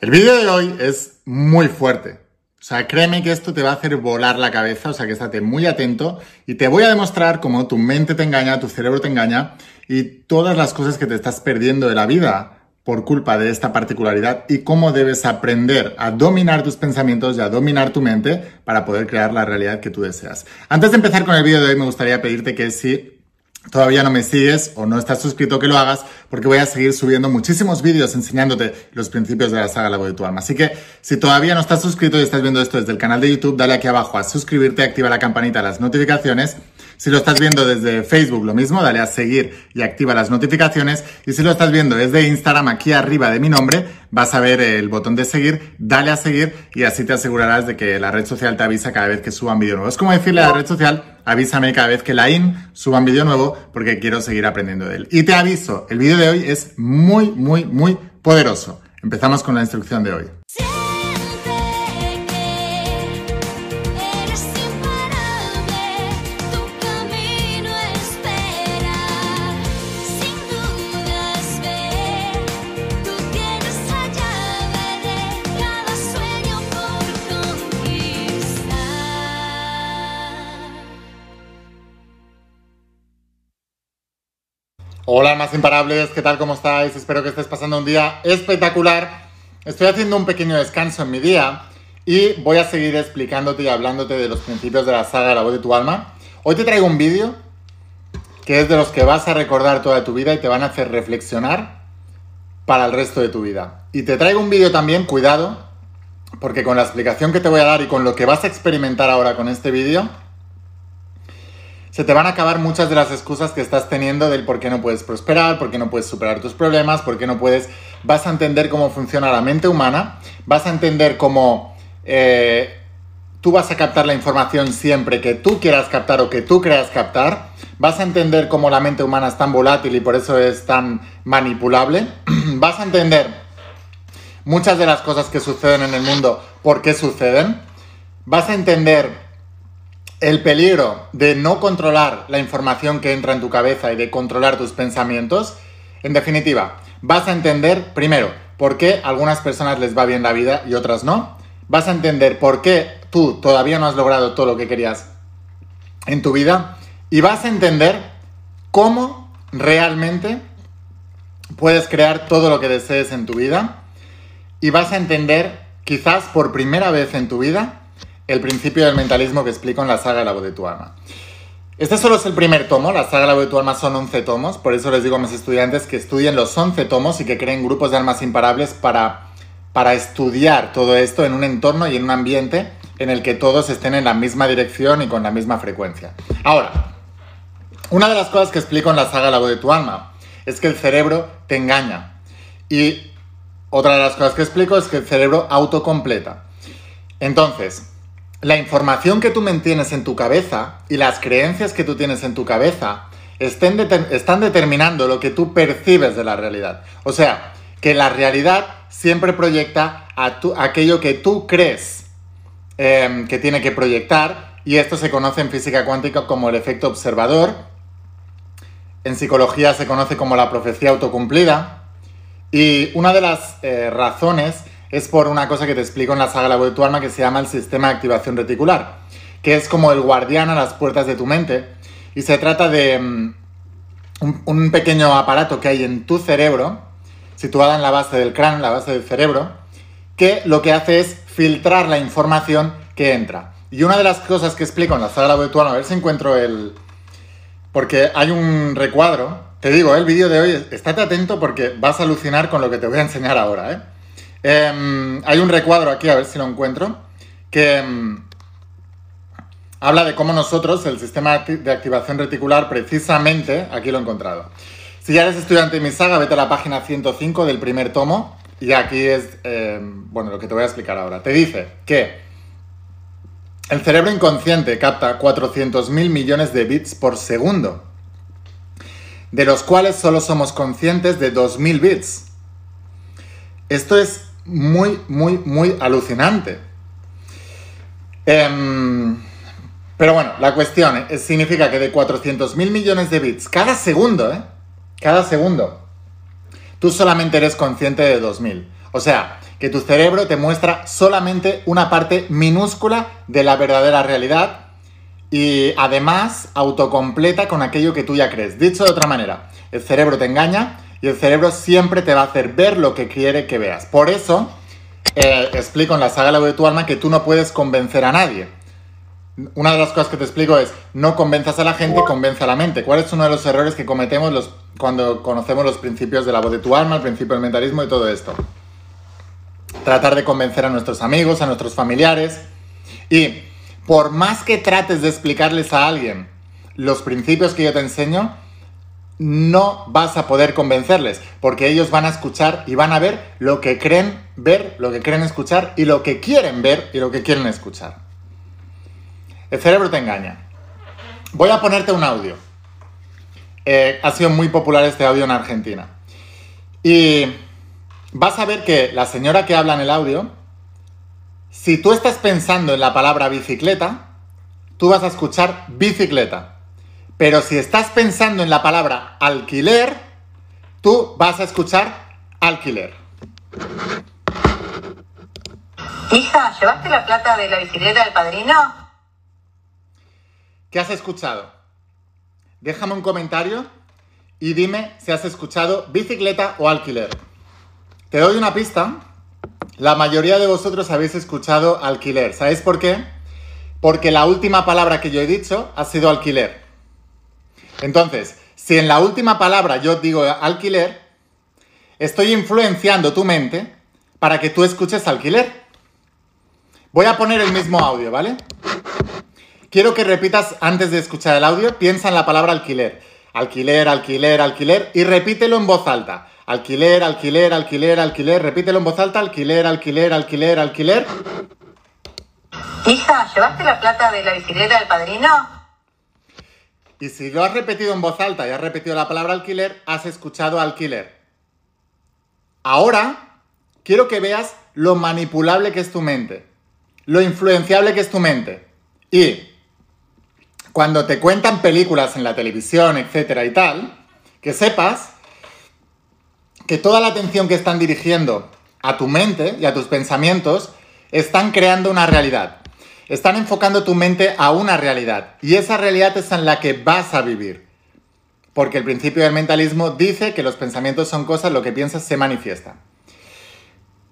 El vídeo de hoy es muy fuerte. O sea, créeme que esto te va a hacer volar la cabeza, o sea, que estate muy atento y te voy a demostrar cómo tu mente te engaña, tu cerebro te engaña y todas las cosas que te estás perdiendo de la vida por culpa de esta particularidad y cómo debes aprender a dominar tus pensamientos y a dominar tu mente para poder crear la realidad que tú deseas. Antes de empezar con el vídeo de hoy, me gustaría pedirte que si todavía no me sigues o no estás suscrito, que lo hagas, porque voy a seguir subiendo muchísimos vídeos enseñándote los principios de la saga La voz de. Así que si todavía no estás suscrito y estás viendo esto desde el canal de YouTube, dale aquí abajo a suscribirte, activa la campanita, las notificaciones. Si lo estás viendo desde Facebook, lo mismo, dale a seguir y activa las notificaciones. Y si lo estás viendo desde Instagram, aquí arriba de mi nombre, vas a ver el botón de seguir, dale a seguir y así te asegurarás de que la red social te avisa cada vez que suban vídeo nuevo. Es como decirle a la red social, avísame cada vez que la IN suba un vídeo nuevo porque quiero seguir aprendiendo de él. Y te aviso, el vídeo de hoy es muy, muy, muy poderoso. Empezamos con la instrucción de hoy. Hola, más imparables, ¿qué tal? ¿Cómo estáis? Espero que estés pasando un día espectacular. Estoy haciendo un pequeño descanso en mi día y voy a seguir explicándote y hablándote de los principios de la saga de la voz de tu alma. Hoy te traigo un vídeo que es de los que vas a recordar toda tu vida y te van a hacer reflexionar para el resto de tu vida. Y te traigo un vídeo también, cuidado, porque con la explicación que te voy a dar y con lo que vas a experimentar ahora con este vídeo, se te van a acabar muchas de las excusas que estás teniendo del por qué no puedes prosperar, por qué no puedes superar tus problemas, por qué no puedes... Vas a entender cómo funciona la mente humana, vas a entender cómo eh, tú vas a captar la información siempre que tú quieras captar o que tú creas captar, vas a entender cómo la mente humana es tan volátil y por eso es tan manipulable, vas a entender muchas de las cosas que suceden en el mundo, por qué suceden, vas a entender el peligro de no controlar la información que entra en tu cabeza y de controlar tus pensamientos, en definitiva, vas a entender, primero, por qué a algunas personas les va bien la vida y otras no. Vas a entender por qué tú todavía no has logrado todo lo que querías en tu vida. Y vas a entender cómo realmente puedes crear todo lo que desees en tu vida. Y vas a entender, quizás por primera vez en tu vida, el principio del mentalismo que explico en la saga la voz de tu alma. Este solo es el primer tomo, la saga de la voz de tu alma son 11 tomos, por eso les digo a mis estudiantes que estudien los 11 tomos y que creen grupos de almas imparables para, para estudiar todo esto en un entorno y en un ambiente en el que todos estén en la misma dirección y con la misma frecuencia. Ahora, una de las cosas que explico en la saga de La voz de tu alma es que el cerebro te engaña. Y otra de las cosas que explico es que el cerebro autocompleta. Entonces, la información que tú mantienes en tu cabeza y las creencias que tú tienes en tu cabeza están determinando lo que tú percibes de la realidad. O sea, que la realidad siempre proyecta a aquello que tú crees em, que tiene que proyectar y esto se conoce en física cuántica como el efecto observador. En psicología se conoce como la profecía autocumplida. Y una de las eh, razones es por una cosa que te explico en la saga La voz de tu alma que se llama el sistema de activación reticular, que es como el guardián a las puertas de tu mente y se trata de mm, un, pequeño aparato que hay en tu cerebro, situado en la base del cráneo, la base del cerebro, que lo que hace es filtrar la información que entra. Y una de las cosas que explico en la saga La alma, a ver si encuentro el... Porque hay un recuadro, te digo, el vídeo de hoy, estate atento porque vas a alucinar con lo que te voy a enseñar ahora, ¿eh? Em, hay un recuadro aquí, a ver si lo encuentro, que em, habla de cómo nosotros, el sistema de activación reticular, precisamente, aquí lo he encontrado. Si ya eres estudiante de mi saga, vete a la página 105 del primer tomo y aquí es, em, bueno, lo que te voy a explicar ahora. Te dice que el cerebro inconsciente capta 400.000 millones de bits por segundo, de los cuales solo somos conscientes de 2.000 bits. Esto es muy, muy, muy alucinante. Em, pero bueno, la cuestión significa que de 400 mil millones de bits cada segundo, ¿eh? Cada segundo, tú solamente eres consciente de 2000. O sea, que tu cerebro te muestra solamente una parte minúscula de la verdadera realidad y además autocompleta con aquello que tú ya crees. Dicho de otra manera, el cerebro te engaña y el cerebro siempre te va a hacer ver lo que quiere que veas. Por eso, eh, explico en la saga La voz de tu alma que tú no puedes convencer a nadie. Una de las cosas que te explico es, no convenzas a la gente, convence a la mente. ¿Cuál es uno de los errores que cometemos los, cuando conocemos los principios de la voz de tu alma, el principio del mentalismo y todo esto? tratar de convencer a nuestros amigos, a nuestros familiares. Y por más que trates de explicarles a alguien los principios que yo te enseño, no vas a poder convencerles, porque ellos van a escuchar y van a ver lo que creen ver, lo que creen escuchar y lo que quieren ver y lo que quieren escuchar. El cerebro te engaña. Voy a ponerte un audio. Eh, ha sido muy popular este audio en Argentina. Y vas a ver que la señora que habla en el audio, si tú estás pensando en la palabra bicicleta, tú vas a escuchar bicicleta. Pero si estás pensando en la palabra alquiler, tú vas a escuchar alquiler. Hija, ¿llevaste la plata de la bicicleta del padrino? ¿Qué has escuchado? Déjame un comentario y dime si has escuchado bicicleta o alquiler. Te doy una pista. La mayoría de vosotros habéis escuchado alquiler. ¿Sabéis por qué? Porque la última palabra que yo he dicho ha sido alquiler. Entonces, si en la última palabra yo digo alquiler, estoy influenciando tu mente para que tú escuches alquiler. Voy a poner el mismo audio, ¿vale? Quiero que repitas antes de escuchar el audio, piensa en la palabra alquiler. Alquiler, alquiler, alquiler y repítelo en voz alta. Alquiler, alquiler, alquiler, alquiler. Repítelo en voz alta. Alquiler, alquiler, alquiler, alquiler. Hija, ¿llevaste la plata de la bicicleta del padrino? Y si lo has repetido en voz alta y has repetido la palabra alquiler, has escuchado alquiler. Ahora, quiero que veas lo manipulable que es tu mente, lo influenciable que es tu mente. Y cuando te cuentan películas en la televisión, etcétera y tal, que sepas que toda la atención que están dirigiendo a tu mente y a tus pensamientos están creando una realidad. Están enfocando tu mente a una realidad. Y esa realidad es en la que vas a vivir. Porque el principio del mentalismo dice que los pensamientos son cosas, lo que piensas se manifiesta.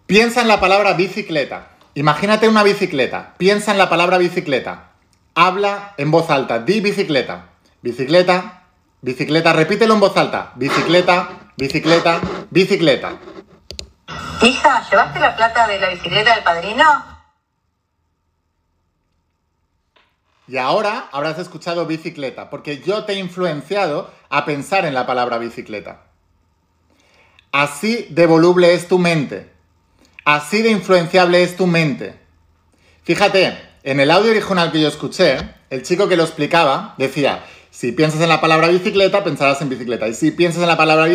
Piensa en la palabra bicicleta. Imagínate una bicicleta. Piensa en la palabra bicicleta. Habla en voz alta. Di bicicleta. Bicicleta. Bicicleta. Repítelo en voz alta. Bicicleta. Bicicleta, bicicleta. Hija, ¿llevaste la plata de la bicicleta del padrino? Y ahora habrás escuchado bicicleta, porque yo te he influenciado a pensar en la palabra bicicleta. Así de voluble es tu mente. Así de influenciable es tu mente. Fíjate, en el audio original que yo escuché, el chico que lo explicaba decía, si piensas en la palabra bicicleta, pensarás en bicicleta. Y si piensas en la palabra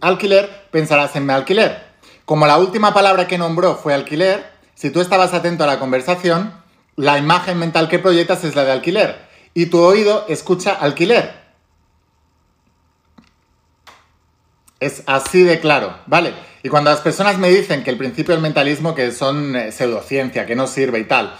alquiler, pensarás en alquiler. Como la última palabra que nombró fue alquiler, si tú estabas atento a la conversación, la imagen mental que proyectas es la de alquiler. Y tu oído escucha alquiler. Es así de claro, ¿vale? Y cuando las personas me dicen que el principio del mentalismo, que son eh, pseudociencia, que no sirve y tal,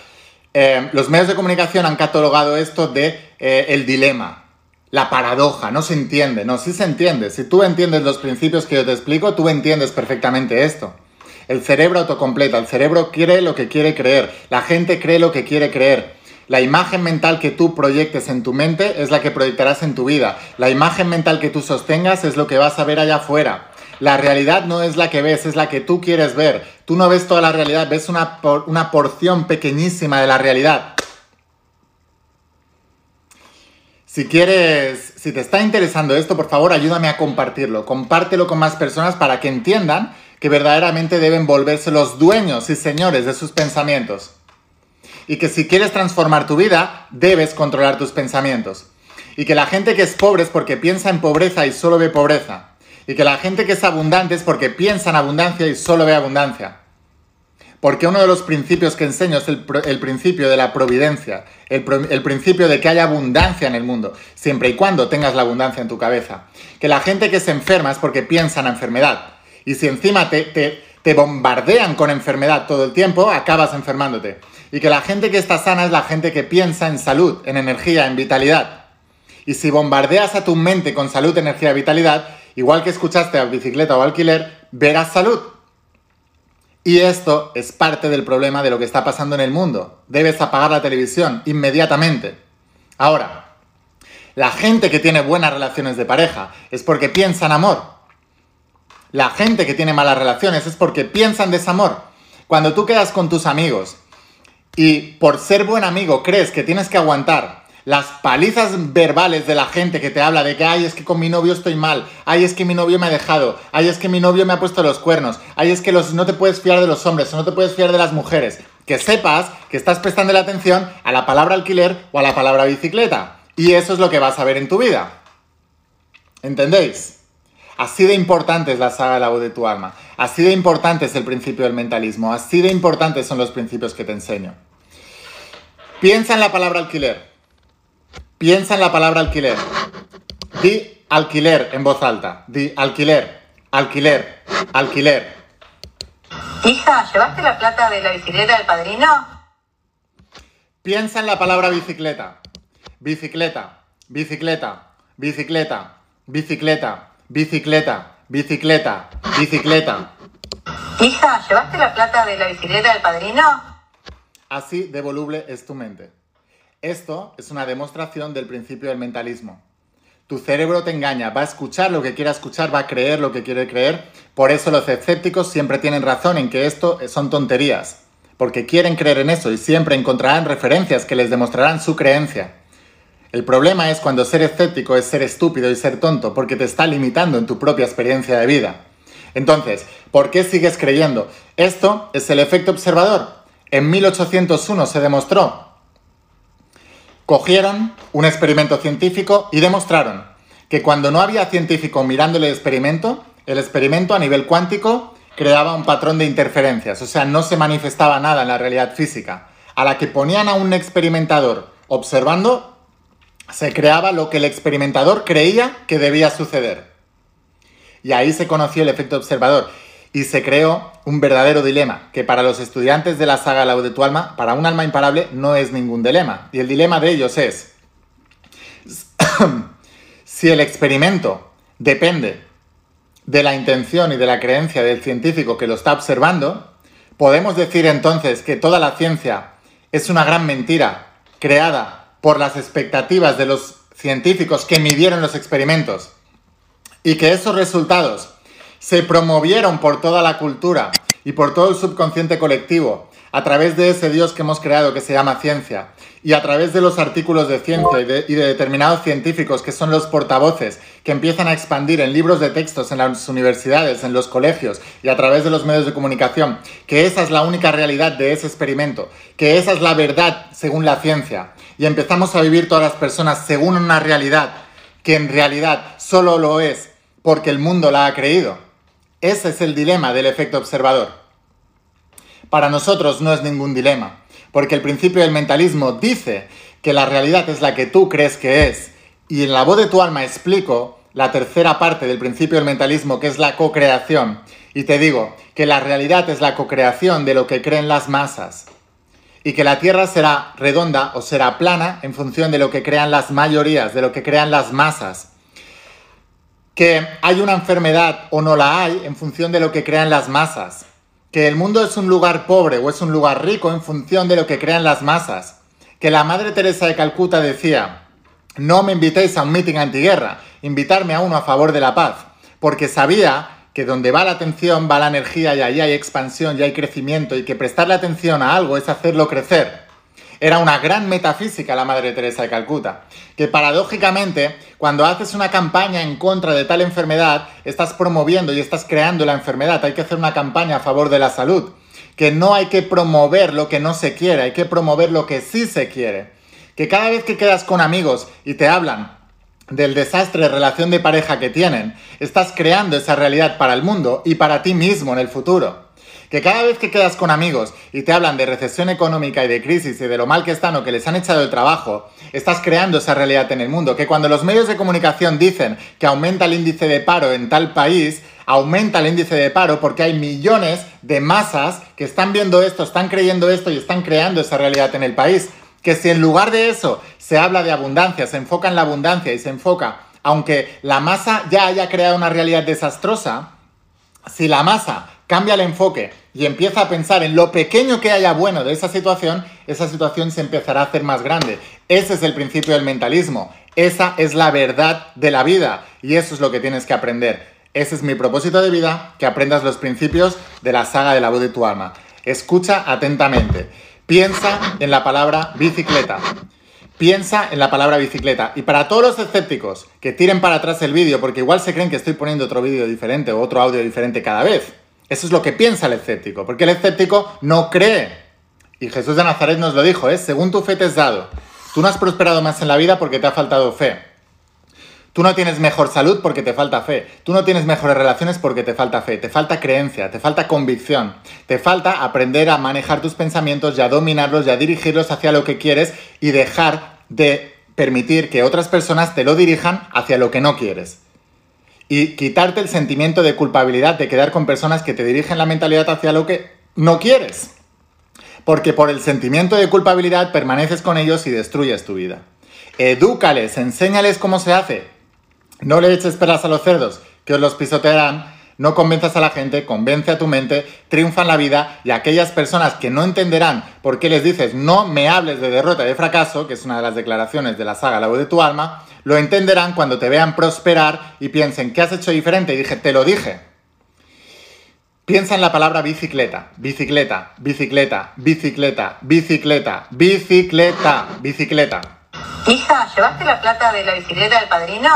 eh, los medios de comunicación han catalogado esto de eh, el dilema, la paradoja, no se entiende, no, sí se entiende. Si tú entiendes los principios que yo te explico, tú entiendes perfectamente esto. El cerebro autocompleta, el cerebro cree lo que quiere creer, la gente cree lo que quiere creer. La imagen mental que tú proyectes en tu mente es la que proyectarás en tu vida. La imagen mental que tú sostengas es lo que vas a ver allá afuera. La realidad no es la que ves, es la que tú quieres ver. Tú no ves toda la realidad, ves una, una porción pequeñísima de la realidad. Si quieres, si te está interesando esto, por favor ayúdame a compartirlo. Compártelo con más personas para que entiendan que verdaderamente deben volverse los dueños y señores de sus pensamientos. Y que si quieres transformar tu vida, debes controlar tus pensamientos. Y que la gente que es pobre es porque piensa en pobreza y solo ve pobreza. Y que la gente que es abundante es porque piensa en abundancia y solo ve abundancia. Porque uno de los principios que enseño es el, principio de la providencia, el, principio de que haya abundancia en el mundo, siempre y cuando tengas la abundancia en tu cabeza. Que la gente que se enferma es porque piensa en la enfermedad. Y si encima te, te bombardean con enfermedad todo el tiempo, acabas enfermándote. Y que la gente que está sana es la gente que piensa en salud, en energía, en vitalidad. Y si bombardeas a tu mente con salud, energía, vitalidad, igual que escuchaste a bicicleta o alquiler, verás salud. Y esto es parte del problema de lo que está pasando en el mundo. Debes apagar la televisión inmediatamente. Ahora, la gente que tiene buenas relaciones de pareja es porque piensa en amor. La gente que tiene malas relaciones es porque piensa en desamor. Cuando tú quedas con tus amigos y por ser buen amigo crees que tienes que aguantar las palizas verbales de la gente que te habla de que, ay, es que con mi novio estoy mal, ay, es que mi novio me ha dejado, ay, es que mi novio me ha puesto los cuernos, ay, es que los, no te puedes fiar de los hombres, o no te puedes fiar de las mujeres. Que sepas que estás prestando la atención a la palabra alquiler o a la palabra bicicleta. Y eso es lo que vas a ver en tu vida. ¿Entendéis? Así de importante es la saga de la voz de tu alma. Así de importante es el principio del mentalismo. Así de importantes son los principios que te enseño. Piensa en la palabra alquiler. Piensa en la palabra alquiler. Di alquiler en voz alta. Di alquiler, alquiler, alquiler. Hija, ¿llevaste la plata de la bicicleta del padrino? Piensa en la palabra bicicleta. Bicicleta, bicicleta, bicicleta, bicicleta, bicicleta, bicicleta, bicicleta. Hija, ¿llevaste la plata de la bicicleta del padrino? Así de voluble es tu mente. Esto es una demostración del principio del mentalismo. Tu cerebro te engaña, va a escuchar lo que quiera escuchar, va a creer lo que quiere creer. Por eso los escépticos siempre tienen razón en que esto son tonterías, porque quieren creer en eso y siempre encontrarán referencias que les demostrarán su creencia. El problema es cuando ser escéptico es ser estúpido y ser tonto, porque te está limitando en tu propia experiencia de vida. Entonces, ¿por qué sigues creyendo? Esto es el efecto observador. En 1801 se demostró Cogieron un experimento científico y demostraron que cuando no había científico mirando el experimento, el experimento a nivel cuántico creaba un patrón de interferencias, o sea, no se manifestaba nada en la realidad física. A la que ponían a un experimentador observando, se creaba lo que el experimentador creía que debía suceder. Y ahí se conoció el efecto observador y se creó un verdadero dilema, que para los estudiantes de la saga de tu alma, para un alma imparable, no es ningún dilema. Y el dilema de ellos es, si el experimento depende de la intención y de la creencia del científico que lo está observando, podemos decir entonces que toda la ciencia es una gran mentira creada por las expectativas de los científicos que midieron los experimentos. Y que esos resultados se promovieron por toda la cultura y por todo el subconsciente colectivo a través de ese Dios que hemos creado que se llama ciencia y a través de los artículos de ciencia y de, determinados científicos que son los portavoces que empiezan a expandir en libros de textos en las universidades, en los colegios y a través de los medios de comunicación, que esa es la única realidad de ese experimento, que esa es la verdad según la ciencia y empezamos a vivir todas las personas según una realidad que en realidad solo lo es porque el mundo la ha creído ese es el dilema del efecto observador. Para nosotros no es ningún dilema, porque el principio del mentalismo dice que la realidad es la que tú crees que es, y en la voz de tu alma explico la tercera parte del principio del mentalismo, que es la co-creación, y te digo que la realidad es la co-creación de lo que creen las masas, y que la Tierra será redonda o será plana en función de lo que crean las mayorías, de lo que crean las masas. Que hay una enfermedad o no la hay en función de lo que crean las masas, que el mundo es un lugar pobre o es un lugar rico en función de lo que crean las masas, que la Madre Teresa de Calcuta decía, no me invitéis a un meeting antiguerra, invitarme a uno a favor de la paz, porque sabía que donde va la atención va la energía y ahí hay expansión y hay crecimiento y que prestarle atención a algo es hacerlo crecer. Era una gran metafísica la Madre Teresa de Calcuta, que paradójicamente, cuando haces una campaña en contra de tal enfermedad, estás promoviendo y estás creando la enfermedad. Hay que hacer una campaña a favor de la salud, que no hay que promover lo que no se quiere, hay que promover lo que sí se quiere. Que cada vez que quedas con amigos y te hablan del desastre de relación de pareja que tienen, estás creando esa realidad para el mundo y para ti mismo en el futuro que cada vez que quedas con amigos y te hablan de recesión económica y de crisis y de lo mal que están o que les han echado el trabajo, estás creando esa realidad en el mundo. Que cuando los medios de comunicación dicen que aumenta el índice de paro en tal país, aumenta el índice de paro porque hay millones de masas que están viendo esto, están creyendo esto y están creando esa realidad en el país. Que si en lugar de eso se habla de abundancia, se enfoca en la abundancia y se enfoca, aunque la masa ya haya creado una realidad desastrosa, si la masa cambia el enfoque y empieza a pensar en lo pequeño que haya bueno de esa situación, esa situación se empezará a hacer más grande. Ese es el principio del mentalismo. Esa es la verdad de la vida y eso es lo que tienes que aprender. Ese es mi propósito de vida, que aprendas los principios de la saga de la voz de tu alma. Escucha atentamente. Piensa en la palabra bicicleta. Piensa en la palabra bicicleta. Y para todos los escépticos que tiren para atrás el vídeo, porque igual se creen que estoy poniendo otro vídeo diferente o otro audio diferente cada vez. Eso es lo que piensa el escéptico, porque el escéptico no cree. Y Jesús de Nazaret nos lo dijo, es según tu fe te has dado. Tú no has prosperado más en la vida porque te ha faltado fe. Tú no tienes mejor salud porque te falta fe. Tú no tienes mejores relaciones porque te falta fe. Te falta creencia, te falta convicción. Te falta aprender a manejar tus pensamientos y a dominarlos y a dirigirlos hacia lo que quieres y dejar de permitir que otras personas te lo dirijan hacia lo que no quieres. Y quitarte el sentimiento de culpabilidad de quedar con personas que te dirigen la mentalidad hacia lo que no quieres. Porque por el sentimiento de culpabilidad permaneces con ellos y destruyes tu vida. Edúcales, enséñales cómo se hace, no le eches peras a los cerdos, que os los pisotearán. No convenzas a la gente, convence a tu mente, triunfa en la vida y aquellas personas que no entenderán por qué les dices no me hables de derrota y de fracaso, que es una de las declaraciones de la saga La voz de tu alma, lo entenderán cuando te vean prosperar y piensen, ¿qué has hecho diferente? Y dije, te lo dije. Piensa en la palabra bicicleta, bicicleta, bicicleta, bicicleta, bicicleta, bicicleta, bicicleta. Hija, ¿llevaste la plata de la bicicleta del padrino?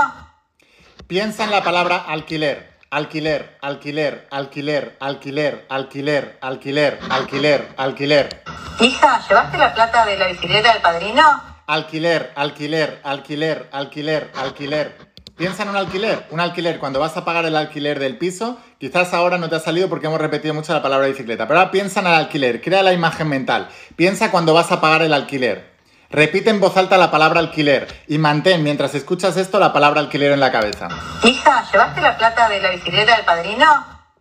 Piensa en la palabra alquiler. Alquiler, alquiler, alquiler, alquiler, alquiler, alquiler, alquiler, alquiler. Hija, ¿llevaste la plata de la bicicleta del padrino? Alquiler, alquiler, alquiler, alquiler, alquiler. Piensa en un alquiler. Un alquiler, cuando vas a pagar el alquiler del piso, quizás ahora no te ha salido porque hemos repetido mucho la palabra bicicleta, pero ahora piensa en el alquiler, crea la imagen mental. Piensa cuando vas a pagar el alquiler. Repite en voz alta la palabra alquiler y mantén mientras escuchas esto la palabra alquiler en la cabeza. Hija, ¿llevaste la plata de la bicicleta del padrino?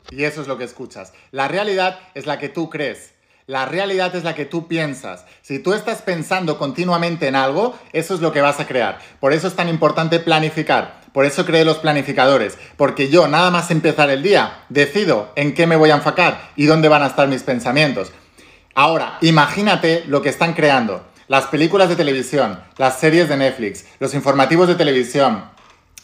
Y eso es lo que escuchas. La realidad es la que tú crees. La realidad es la que tú piensas. Si tú estás pensando continuamente en algo, eso es lo que vas a crear. Por eso es tan importante planificar. Por eso creé los planificadores. Porque yo, nada más empezar el día, decido en qué me voy a enfocar y dónde van a estar mis pensamientos. Ahora, imagínate lo que están creando las películas de televisión, las series de Netflix, los informativos de televisión,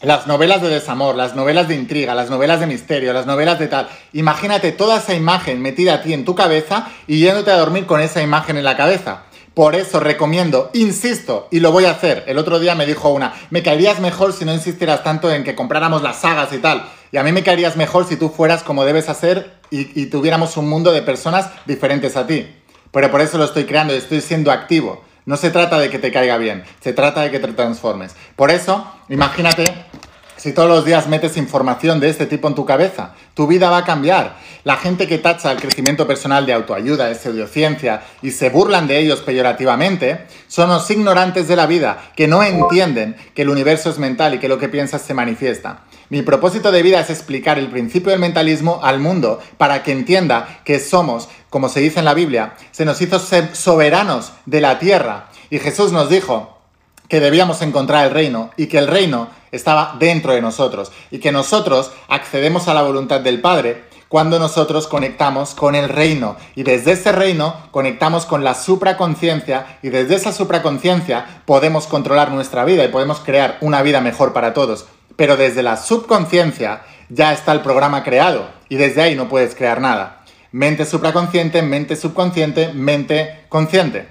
las novelas de desamor, las novelas de intriga, las novelas de misterio, las novelas de tal. Imagínate toda esa imagen metida a ti en tu cabeza y yéndote a dormir con esa imagen en la cabeza. Por eso recomiendo, insisto, y lo voy a hacer. El otro día me dijo una, me caerías mejor si no insistieras tanto en que compráramos las sagas y tal. Y a mí me caerías mejor si tú fueras como debes hacer y, y tuviéramos un mundo de personas diferentes a ti. Pero por eso lo estoy creando y estoy siendo activo. No se trata de que te caiga bien, se trata de que te transformes. Por eso, imagínate si todos los días metes información de este tipo en tu cabeza, tu vida va a cambiar. La gente que tacha el crecimiento personal de autoayuda, de pseudociencia y se burlan de ellos peyorativamente, son los ignorantes de la vida que no entienden que el universo es mental y que lo que piensas se manifiesta. Mi propósito de vida es explicar el principio del mentalismo al mundo para que entienda que somos, como se dice en la Biblia, se nos hizo soberanos de la tierra. Y Jesús nos dijo que debíamos encontrar el reino y que el reino estaba dentro de nosotros y que nosotros accedemos a la voluntad del Padre cuando nosotros conectamos con el reino y desde ese reino conectamos con la supraconciencia y desde esa supraconciencia podemos controlar nuestra vida y podemos crear una vida mejor para todos pero desde la subconsciencia ya está el programa creado y desde ahí no puedes crear nada. Mente supraconsciente, mente subconsciente, mente consciente.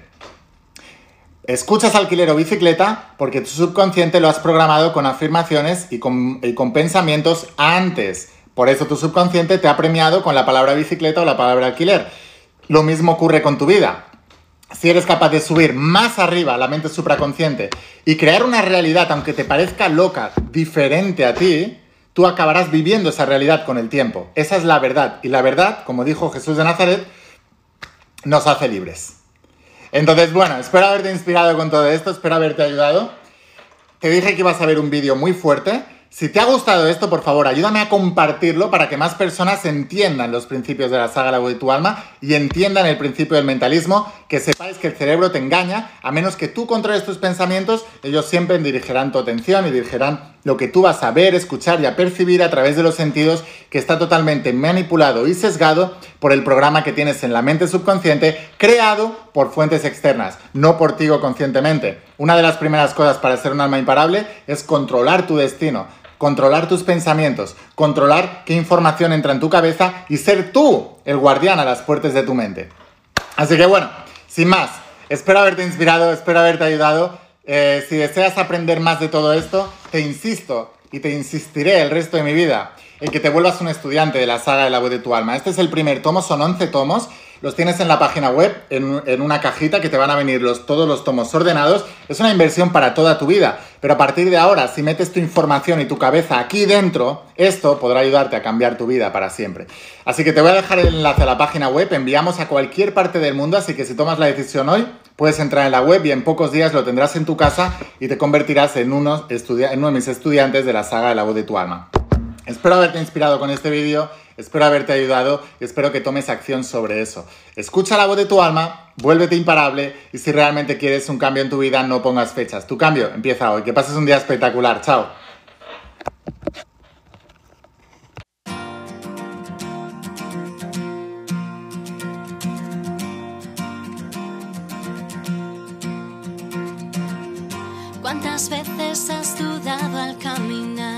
Escuchas alquiler o bicicleta porque tu subconsciente lo has programado con afirmaciones y con, pensamientos antes. Por eso tu subconsciente te ha premiado con la palabra bicicleta o la palabra alquiler. Lo mismo ocurre con tu vida si eres capaz de subir más arriba la mente supraconsciente y crear una realidad, aunque te parezca loca, diferente a ti, tú acabarás viviendo esa realidad con el tiempo. Esa es la verdad. Y la verdad, como dijo Jesús de Nazaret, nos hace libres. Entonces, bueno, espero haberte inspirado con todo esto, espero haberte ayudado. Te dije que ibas a ver un vídeo muy fuerte Si te ha gustado esto, por favor, ayúdame a compartirlo para que más personas entiendan los principios de la saga La de tu alma y entiendan el principio del mentalismo, que sepáis que el cerebro te engaña, a menos que tú controles tus pensamientos, ellos siempre dirigirán tu atención y dirigirán lo que tú vas a ver, escuchar y a percibir a través de los sentidos, que está totalmente manipulado y sesgado por el programa que tienes en la mente subconsciente, creado por fuentes externas, no por ti conscientemente. Una de las primeras cosas para ser un alma imparable es controlar tu destino controlar tus pensamientos, controlar qué información entra en tu cabeza y ser tú el guardián a las puertas de tu mente. Así que bueno, sin más, espero haberte inspirado, espero haberte ayudado. Eh, si deseas aprender más de todo esto, te insisto y te insistiré el resto de mi vida en que te vuelvas un estudiante de la saga de la voz de tu alma. Este es el primer tomo, son 11 tomos los tienes en la página web, en, una cajita que te van a venir los, todos los tomos ordenados. Es una inversión para toda tu vida. Pero a partir de ahora, si metes tu información y tu cabeza aquí dentro, esto podrá ayudarte a cambiar tu vida para siempre. Así que te voy a dejar el enlace a la página web. Enviamos a cualquier parte del mundo, así que si tomas la decisión hoy, puedes entrar en la web y en pocos días lo tendrás en tu casa y te convertirás en uno, en uno de mis estudiantes de la saga de la voz de tu alma. Espero haberte inspirado con este vídeo Espero haberte ayudado y espero que tomes acción sobre eso. Escucha la voz de tu alma, vuélvete imparable y si realmente quieres un cambio en tu vida, no pongas fechas. Tu cambio empieza hoy. Que pases un día espectacular. Chao. ¿Cuántas veces has dudado al caminar?